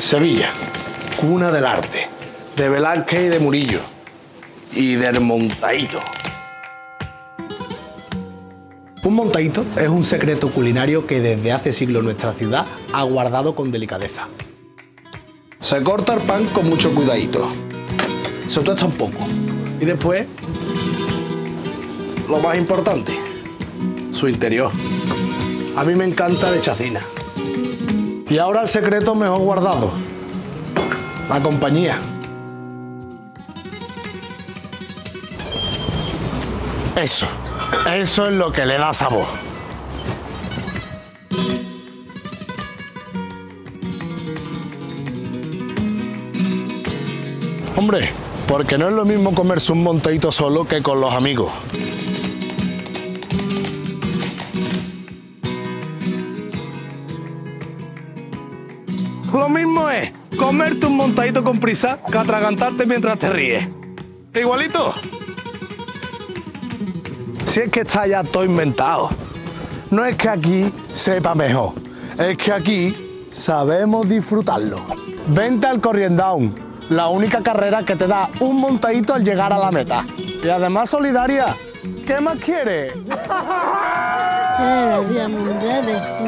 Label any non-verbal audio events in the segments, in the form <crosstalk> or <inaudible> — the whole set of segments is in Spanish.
Sevilla, cuna del arte, de Velázquez y de Murillo, y del montadito. Un montadito es un secreto culinario que desde hace siglos nuestra ciudad ha guardado con delicadeza. Se corta el pan con mucho cuidadito. Se tuesta un poco. Y después, lo más importante, su interior. A mí me encanta de chacina. Y ahora el secreto mejor guardado. La compañía. Eso. Eso es lo que le da sabor. Hombre, porque no es lo mismo comerse un montadito solo que con los amigos. Lo mismo es comerte un montadito con prisa que atragantarte mientras te ríes. Igualito. Si es que está ya todo inventado. No es que aquí sepa mejor, es que aquí sabemos disfrutarlo. Vente al Corriendown, la única carrera que te da un montadito al llegar a la meta. Y además solidaria. ¿Qué más quieres?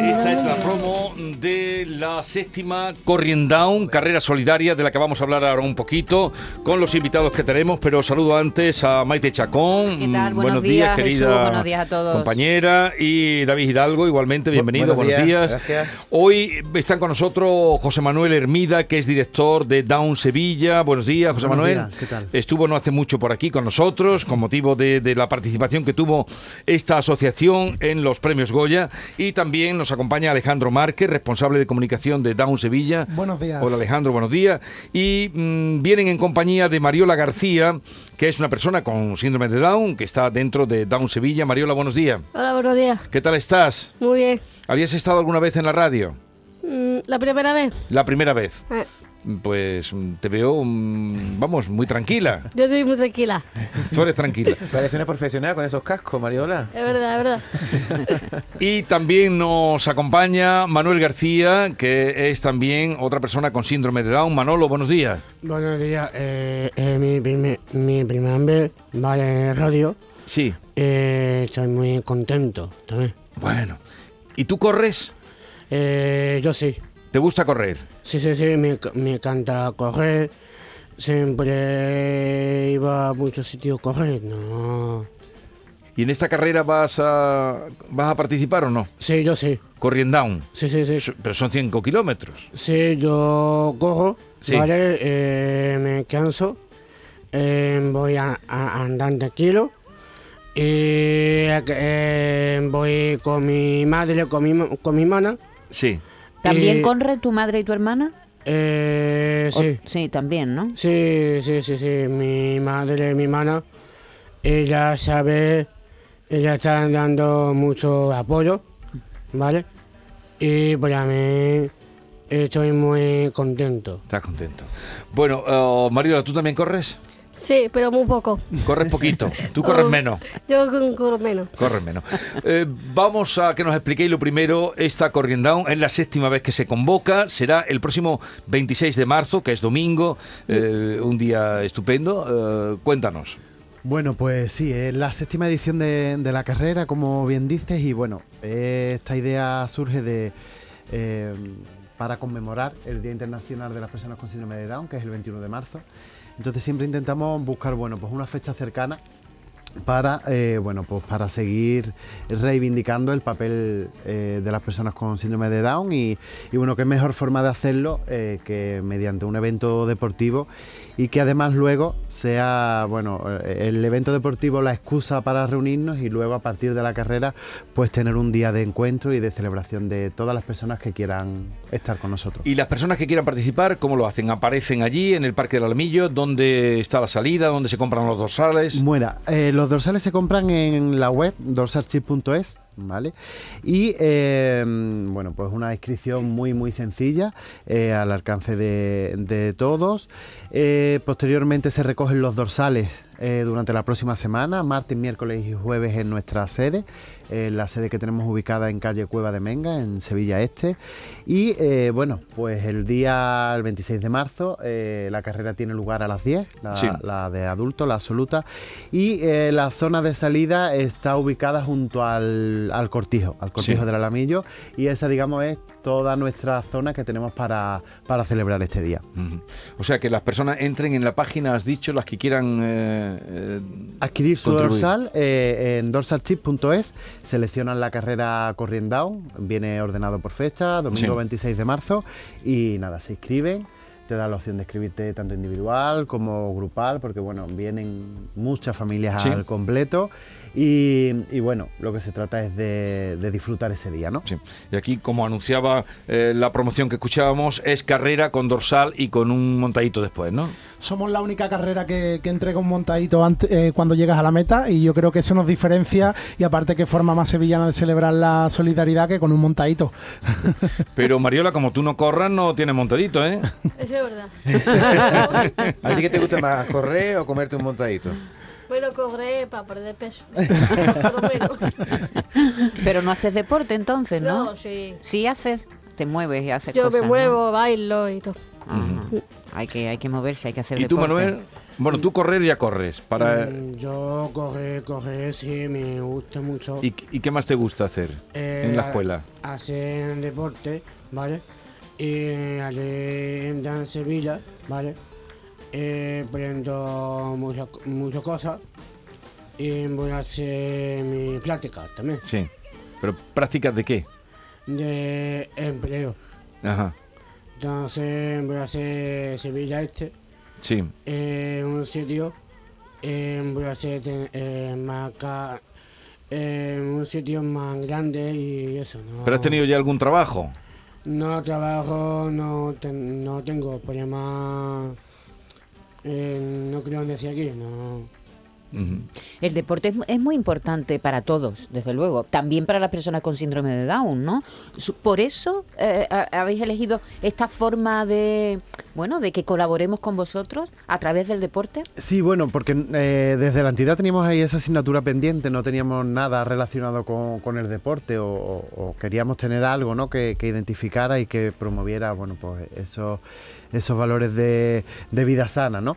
Esta es la promo de la séptima Corriendown, carrera solidaria de la que vamos a hablar ahora un poquito con los invitados que tenemos, pero saludo antes a Maite Chacón. ¿Qué tal? Buenos, días, querida Jesús, buenos días a todos. compañera, y David Hidalgo, igualmente, bienvenido, buenos buenos días. días, gracias. Hoy están con nosotros José Manuel Hermida, que es director de Down Sevilla. Buenos días, José Buenos Manuel. días, ¿qué tal? Estuvo no hace mucho por aquí con nosotros, con motivo de, de la participación que tuvo esta asociación en los premios Goya. Y también nos acompaña Alejandro Márquez, responsable de comunicación de Down Sevilla. Buenos días. Hola Alejandro, buenos días. Y mm, vienen en compañía de Mariola García, que es una persona con síndrome de Down, que está dentro de Down Sevilla. Mariola, buenos días. Hola, buenos días. ¿Qué tal estás? Muy bien. ¿Habías estado alguna vez en la radio? Mm, ¿La primera vez? La primera vez. Eh, Pues te veo, mm, vamos, muy tranquila. <laughs> yo estoy muy tranquila. Tú eres tranquila. <laughs> Parece una profesional con esos cascos, Mariola. Es verdad, es verdad. <laughs> Y también nos acompaña Manuel García, que es también otra persona con síndrome de Down. Manolo, buenos días. Buenos días, eh, mi, primer, mi primera vez vale, en radio. Sí, Eh, estoy muy contento también. bueno. ¿Y tú corres? Eh, yo sí, ¿Te gusta correr? Sí, sí, sí, me, me encanta correr. Siempre iba a muchos sitios a correr, no. ¿Y en esta carrera vas a, vas a participar o no? Sí, yo sí, Corriendo Down. sí, sí, sí. Pero son 5 kilómetros. Sí, yo corro, Sí. ¿vale? Eh, me canso, eh, voy a, a andar tranquilo y eh, voy con mi madre, con mi, con mi hermana. Sí. ¿También Eh, corre tu madre y tu hermana? Eh, O- sí, sí, también, ¿no? sí, sí, sí, sí, mi madre, mi hermana, ella sabe, ella está dando mucho apoyo, ¿vale? Y para mí estoy muy contento. Estás contento. Bueno, Mariola, ¿tú también corres? Sí, pero muy poco. Corres poquito. Tú corres Oh, menos. Yo corro menos. Corres menos. Eh, vamos a que nos expliquéis lo primero. Esta Corriendo Down es la séptima vez que se convoca. Será el próximo 26 de marzo, que es domingo. eh, un día estupendo. Eh, cuéntanos. Bueno, pues sí, es la séptima edición de, de la carrera, como bien dices, y bueno, esta idea surge de eh, para conmemorar el Día Internacional de las Personas con Síndrome de Down, que es el 21 de marzo. Entonces siempre intentamos buscar, bueno, pues una fecha cercana para, eh, bueno, pues para seguir reivindicando el papel eh, de las personas con síndrome de Down y, y, bueno, qué mejor forma de hacerlo eh, que mediante un evento deportivo y que además luego sea, bueno, el evento deportivo la excusa para reunirnos y luego a partir de la carrera pues tener un día de encuentro y de celebración de todas las personas que quieran estar con nosotros. Y las personas que quieran participar, ¿cómo lo hacen? ¿Aparecen allí en el Parque del Alamillo? ¿Dónde está la salida? ¿Dónde se compran los dorsales? Bueno, los dorsales se compran en la web dorsalchip.es, ¿vale? Y eh, bueno, pues una inscripción muy muy sencilla eh, al alcance de, de todos. Eh, posteriormente se recogen los dorsales eh, durante la próxima semana, martes, miércoles y jueves en nuestra sede, en la sede que tenemos ubicada en calle Cueva de Menga, en Sevilla Este. Y eh, bueno, pues el día el 26 de marzo eh, la carrera tiene lugar a las 10, la, Sí. la de adulto, la absoluta. Y eh, la zona de salida está ubicada junto al, al cortijo, al cortijo Sí. del Alamillo. Y esa, digamos, es toda nuestra zona que tenemos para, para celebrar este día. Ujú. O sea, que las personas entren en la página, has dicho, las que quieran... eh, Adquirir su Contribuir. dorsal eh, en dorsalchip.es, seleccionan la carrera Corriendown, viene ordenado por fecha, domingo Sí. 26 de marzo, y nada, se inscriben, te da la opción de inscribirte tanto individual como grupal, porque bueno, vienen muchas familias Sí. al completo, y, y, bueno, lo que se trata es de, de disfrutar ese día, ¿no? sí. Y aquí, como anunciaba eh, la promoción que escuchábamos, es carrera con dorsal y con un montadito después, ¿no? Somos la única carrera que, que entrega un montadito ante- eh, cuando llegas a la meta y yo creo que eso nos diferencia y aparte que forma más sevillana de celebrar la solidaridad que con un montadito. <laughs> Pero Mariola, como tú no corras, no tienes montadito, ¿eh? Eso es verdad. <laughs> ¿A ti qué te gusta más, correr o comerte un montadito? Bueno, correr para perder peso. <laughs> Lo. Pero no haces deporte entonces, ¿no? No, sí. Sí haces, te mueves y haces Yo cosas. me ¿no? muevo, bailo y todo. Ajá. Hay que, hay que moverse, hay que hacer ¿Y tú, deporte. Manuel? Bueno, tú correr ya corres. Para... Mm, Yo correr, correr, sí, me gusta mucho. ¿Y, y qué más te gusta hacer Eh, en la escuela? Hacer deporte, ¿vale? Y haré en Sevilla, ¿vale? Eh, poniendo muchas muchas cosas. Y voy a hacer mi práctica también. Sí. ¿Pero prácticas de qué? De empleo. Ajá. Entonces voy a hacer Sevilla Este. Sí. eh, un sitio. eh, voy a hacer eh, más ca- eh, un sitio más grande y eso. ¿no? ¿Pero has tenido ya algún trabajo? No trabajo, no, ten- no tengo problemas. Eh, no creo decir aquí, no. El deporte es, es muy importante para todos, desde luego. También para las personas con síndrome de Down, ¿no? Por eso eh, ha- habéis elegido esta forma de, bueno, de que colaboremos con vosotros a través del deporte. Sí, bueno, porque eh, desde la entidad teníamos ahí esa asignatura pendiente, no teníamos nada relacionado con, con el deporte o, o- o queríamos tener algo ¿no? que, que identificara y que promoviera bueno, pues esos, esos valores de, de vida sana, ¿no?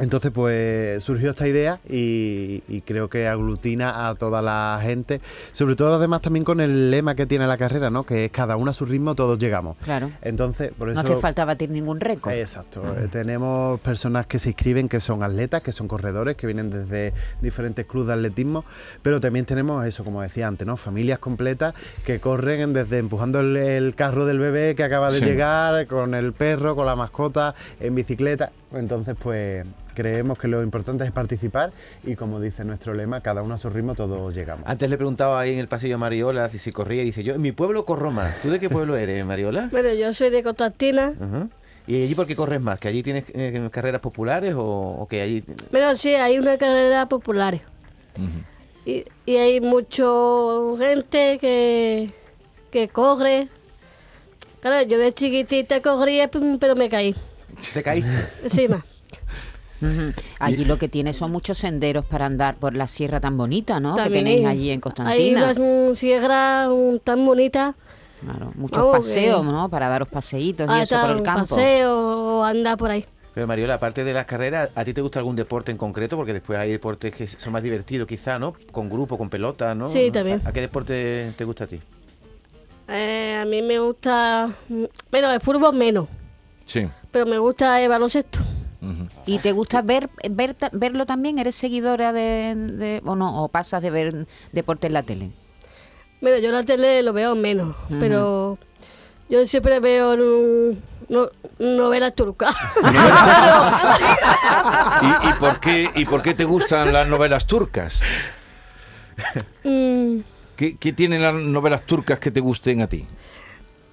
Entonces, pues surgió esta idea y, y creo que aglutina a toda la gente, sobre todo además también con el lema que tiene la carrera, ¿no? Que es cada uno a su ritmo, todos llegamos. Claro. Entonces, por eso... No hace falta batir ningún récord. Exacto. Eh, Tenemos personas que se inscriben que son atletas, que son corredores, que vienen desde diferentes clubes de atletismo, pero también tenemos eso, como decía antes, ¿no? Familias completas que corren desde empujando el, el carro del bebé que acaba de Sí. llegar, con el perro, con la mascota, en bicicleta. Entonces, pues creemos que lo importante es participar y como dice nuestro lema, cada uno a su ritmo, todos llegamos. Antes le preguntaba ahí en el pasillo a Mariola si, si corría y dice, yo en mi pueblo corro más. ¿Tú de qué pueblo eres, Mariola? <laughs> Bueno, yo soy de Costantina. Ajá. ¿Y allí por qué corres más? ¿Que allí tienes eh, carreras populares o, o que allí... Pero sí, hay una carrera popular. Y, y hay mucha gente que, que corre. Claro, yo de chiquitita corría, pero me caí. ¿Te caíste? Encima. Allí lo que tiene son muchos senderos para andar por la sierra tan bonita, ¿no? También que tenéis hay- allí en Hay Constantina. unas mm, sierras mm, tan bonitas. Claro, muchos Vamos, paseos, ¿no? Para daros paseitos y a eso por el campo. paseo o andar por ahí. Pero Mariola, aparte de las carreras, ¿a ti te gusta algún deporte en concreto? Porque después hay deportes que son más divertidos quizá, ¿no? Con grupo, con pelota, ¿no? Sí, también. ¿A, a qué deporte te gusta a ti? Eh, a mí me gusta. mm, Bueno, el fútbol menos. Sí. Pero me gusta el baloncesto. ¿Y te gusta ver, ver verlo también? ¿Eres seguidora de, de- o no? ¿O pasas de ver deporte en la tele? Bueno, yo la tele lo veo menos. Pero yo siempre veo no- novelas turcas. <laughs> ¿Y, y por qué, ¿Y por qué te gustan las novelas turcas? Mm, ¿Qué, qué tienen las novelas turcas que te gusten a ti?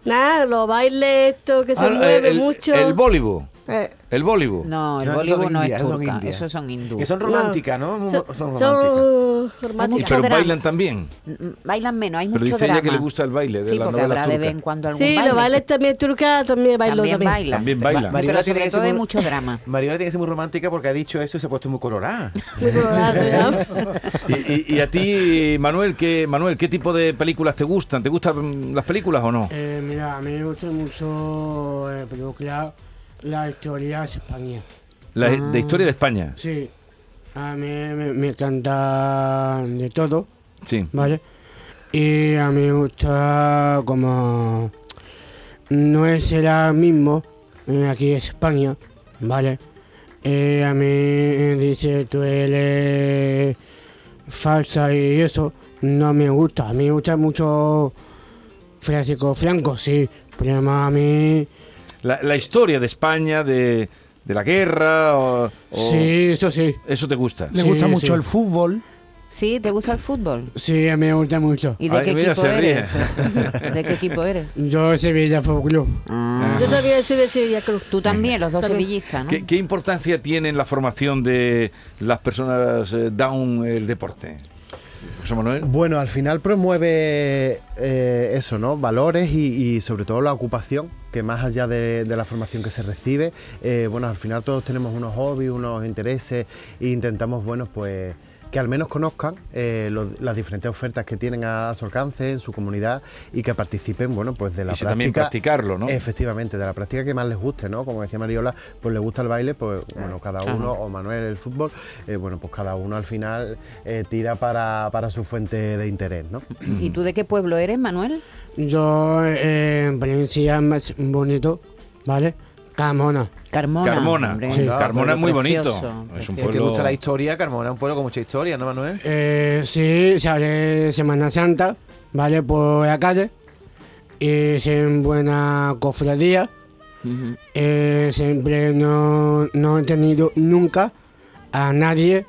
nada, los bailes estos que se Ah, mueven el, mucho. el Bollywood. Eh, El Bollywood. No, el No, Bollywood son no es indias, son turca, indias. esos son hindú. Que son románticas, ¿no? Son, Son, románticas. son pero drama. bailan también. Mm, Bailan menos, hay Pero mucho dice ella drama. que le gusta el baile de sí, la porque novela habrá de turca. vez en cuando algún Sí, baile. los bailes también turcas, también bailo también también. bailan. También bailan. Mariola pero tiene sobre que ser todo hay muy- mucho drama. Mariola tiene que ser muy romántica porque ha dicho eso y se ha puesto muy colorada. <laughs> Muy colorado, <laughs> ¿no? Y, y- y a ti, Manuel, ¿qué, Manuel, ¿qué tipo de películas te gustan? ¿Te gustan mm, las películas o no? Eh, mira, a mí me gusta mucho eh, película La historia de España. La de historia de España. Sí, a mí me, me encanta de todo, Sí. ¿vale? Y a mí me gusta como... No es el mismo aquí en España, ¿vale? Eh, a mí dice tú eres falsa y eso no me gusta. A mí me gusta mucho Francisco Franco, sí, pero a mí... La, la historia de España, de, de la guerra, o, o- Sí, eso sí. ¿Eso te gusta? Le Sí, gusta mucho sí. el fútbol. Sí, ¿te gusta el fútbol? Sí, a mí me gusta mucho. ¿Y de Ay, qué mira, equipo eres? <laughs> ¿De qué equipo eres? Yo Sevilla Fútbol Club. Ah. Yo también soy de Sevilla Cruz. Tú también, los dos También. sevillistas, ¿no? ¿Qué, qué importancia tiene en la formación de las personas eh, down el deporte? José Manuel. Bueno, al final promueve eh, eso, ¿no? Valores y, y sobre todo la ocupación, que más allá de, la formación que se recibe, eh, bueno, al final todos tenemos unos hobbies, unos intereses e intentamos, bueno, pues que al menos conozcan eh, lo- las diferentes ofertas que tienen a su alcance en su comunidad y que participen, bueno, pues de la Y práctica. también practicarlo, ¿no? Efectivamente, de la práctica que más les guste, ¿no? Como decía Mariola, pues le gusta el baile, pues bueno, cada uno, o Manuel el fútbol, eh, bueno, pues cada uno al final eh, tira para, para su fuente de interés, ¿no? ¿Y tú de qué pueblo eres, Manuel? Yo eh, en Valencia más bonito, ¿vale? Carmona. Carmona. Carmona. Sí. Carmona es muy bonito. Precioso, Es un precioso. Si te gusta la historia, Carmona es un pueblo con mucha historia, ¿no, Manuel? Eh, sí, sale Semana Santa, ¿vale? Por la calle. Y es en buena cofradía. Eh, siempre no, no he tenido nunca a nadie.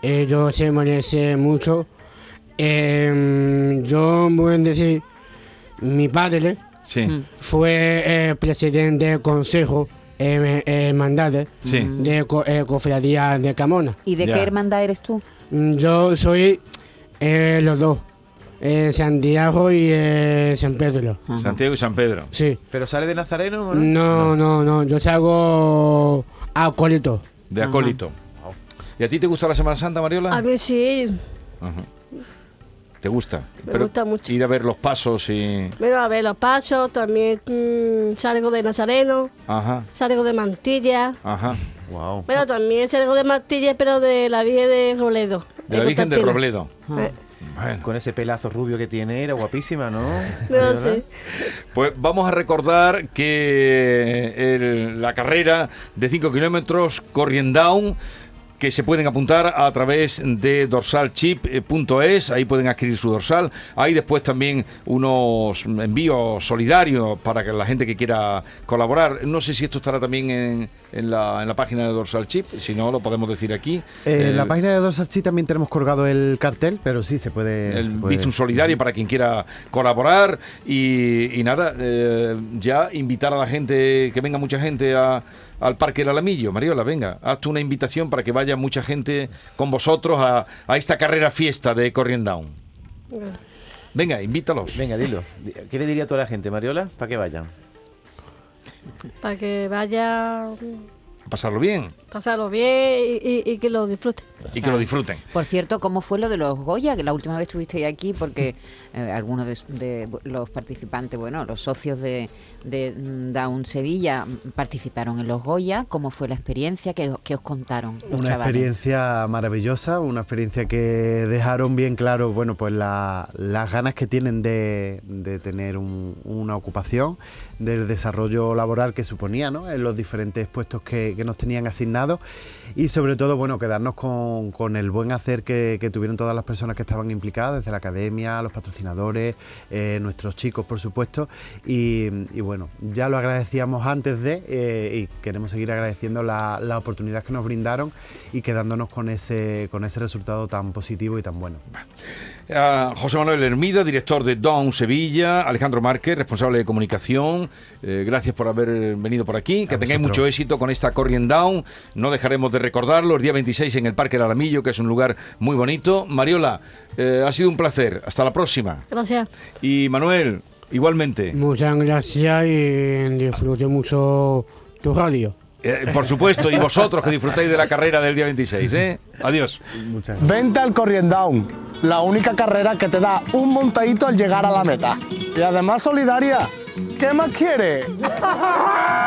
Ellos se merecen mucho. Eh, yo voy a decir, mi padre Sí, fue eh, presidente del consejo eh, hermandades sí. de co- eh, cofradía de Camona. ¿Y de Ya. qué hermandad eres tú? Mm, Yo soy eh, los dos, eh, Santiago y eh, San Pedro. Ajá. Santiago y San Pedro. Sí. ¿Pero sale de Nazareno, Manuel? No, no, no, yo salgo acólito. De acólito. ¿Y a ti te gusta la Semana Santa, Mariola? A mí sí. Ajá. ¿Te gusta? Me gusta mucho. Ir a ver los pasos y... Bueno, a ver, los pasos, también mm, salgo de Nazareno, Ajá, salgo de Mantilla. ajá. Wow. Pero también salgo de Mantilla, pero de la Virgen de Robledo. De la en Virgen de. Robledo. Eh, Bueno. Con ese pelazo rubio que tiene, era guapísima, ¿no? no sé. Pues vamos a recordar que el- la carrera de 5 kilómetros Corriendown que se pueden apuntar a través de dorsalchip.es, ahí pueden adquirir su dorsal. Hay después también unos envíos solidarios para que la gente que quiera colaborar. No sé si esto estará también en, en la, en la página de Dorsal Chip, si no lo podemos decir aquí. Eh, en la Eh, página de Dorsarchi también tenemos colgado el cartel, pero sí se puede. el Bizum Solidario para quien quiera colaborar y, y nada, eh, ya invitar a la gente, que venga mucha gente a- al Parque del Alamillo. Mariola, venga, haz tú una invitación para que vaya mucha gente con vosotros a, a esta carrera fiesta de Corriendown. Venga, invítalos. Venga, dilo. ¿Qué le diría a toda la gente, Mariola? Para que vayan. Para que vaya A pasarlo bien pasarlo bien y, y- y que lo disfruten. Y que lo disfruten. Por cierto, ¿cómo fue lo de los Goya? Que la última vez estuviste aquí porque <laughs> eh, algunos de, de los participantes, bueno, los socios de, de mm, Down Sevilla participaron en los Goya. ¿Cómo fue la experiencia? ¿Qué, qué os contaron los Una chavales? experiencia maravillosa, una experiencia que dejaron bien claro, bueno, pues la- las ganas que tienen de, de tener un- una ocupación, del desarrollo laboral que suponía, ¿no? En los diferentes puestos que, que nos tenían asignados y sobre todo, bueno, quedarnos con, con el buen hacer que, tuvieron todas las personas que estaban implicadas, desde la academia, los patrocinadores, eh, nuestros chicos, por supuesto, y, y bueno, ya lo agradecíamos antes de eh, y queremos seguir agradeciendo la, la oportunidad que nos brindaron y quedándonos con ese, con ese resultado tan positivo y tan bueno. A José Manuel Hermida, director de Down Sevilla, Alejandro Márquez, responsable de comunicación. eh, gracias por haber venido por aquí. Que tengáis mucho éxito con esta Corrien Down. No dejaremos de recordarlo. El día 26 en el Parque El Alamillo, que es un lugar muy bonito. Mariola, eh, ha sido un placer. Hasta la próxima. Gracias. Y Manuel, igualmente. Muchas gracias y disfrute mucho tu radio. Eh, por supuesto, y vosotros que disfrutáis de la carrera del día 26. ¿eh? Adiós. Muchas gracias. Vente al Corriendown, la única carrera que te da un montadito al llegar a la meta. Y además solidaria. ¿Qué más quieres?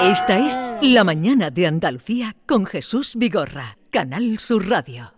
Esta es La Mañana de Andalucía con Jesús Vigorra, Canal Sur Radio.